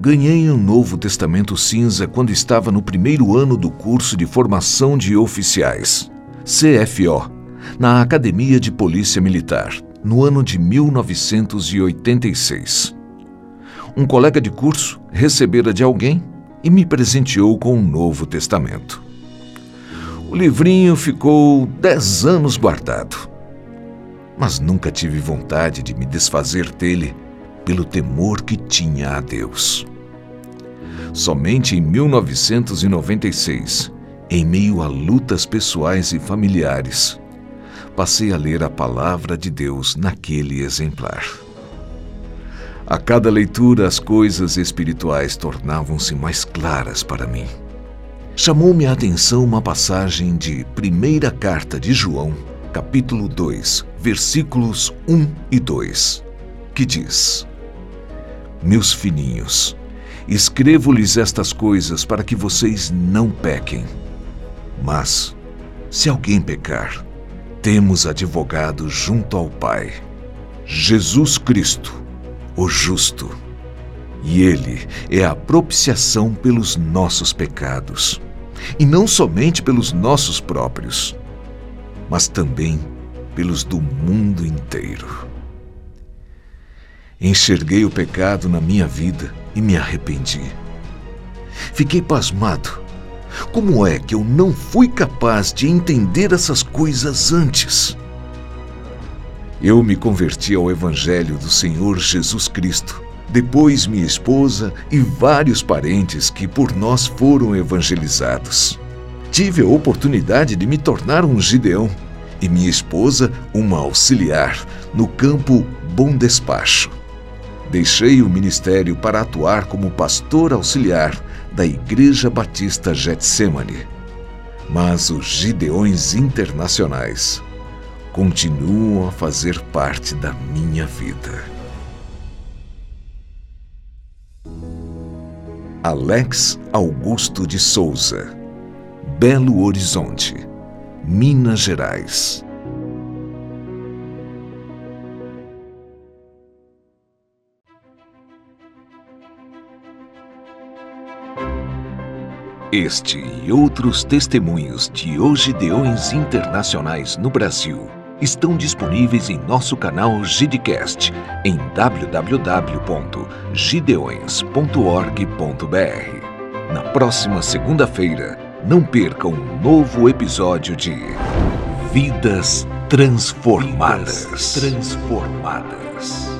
Ganhei um Novo Testamento cinza quando estava no primeiro ano do curso de formação de oficiais, CFO, na Academia de Polícia Militar, no ano de 1986. Um colega de curso recebera de alguém e me presenteou com um Novo Testamento. O livrinho ficou dez anos guardado, mas nunca tive vontade de me desfazer dele pelo temor que tinha a Deus. Somente em 1996, em meio a lutas pessoais e familiares, passei a ler a palavra de Deus naquele exemplar. A cada leitura, as coisas espirituais tornavam-se mais claras para mim. Chamou-me a atenção uma passagem de Primeira Carta de João, capítulo 2, versículos 1 e 2, que diz: meus fininhos, escrevo-lhes estas coisas para que vocês não pequem. Mas, se alguém pecar, temos advogado junto ao Pai, Jesus Cristo, o justo. E Ele é a propiciação pelos nossos pecados, e não somente pelos nossos próprios, mas também pelos do mundo inteiro. Enxerguei o pecado na minha vida e me arrependi. Fiquei pasmado. Como é que eu não fui capaz de entender essas coisas antes? Eu me converti ao Evangelho do Senhor Jesus Cristo. Depois, minha esposa e vários parentes que por nós foram evangelizados. Tive a oportunidade de me tornar um Gideão e minha esposa uma auxiliar no campo Bom Despacho. Deixei o ministério para atuar como pastor auxiliar da Igreja Batista Getsemane. Mas os Gideões Internacionais continuam a fazer parte da minha vida. Alex Augusto de Souza, Belo Horizonte, Minas Gerais. Este e outros testemunhos de Ogideões Internacionais no Brasil estão disponíveis em nosso canal Gidecast em www.gideões.org.br. Na próxima segunda-feira, não perca um novo episódio de Vidas Transformadas. Vidas transformadas.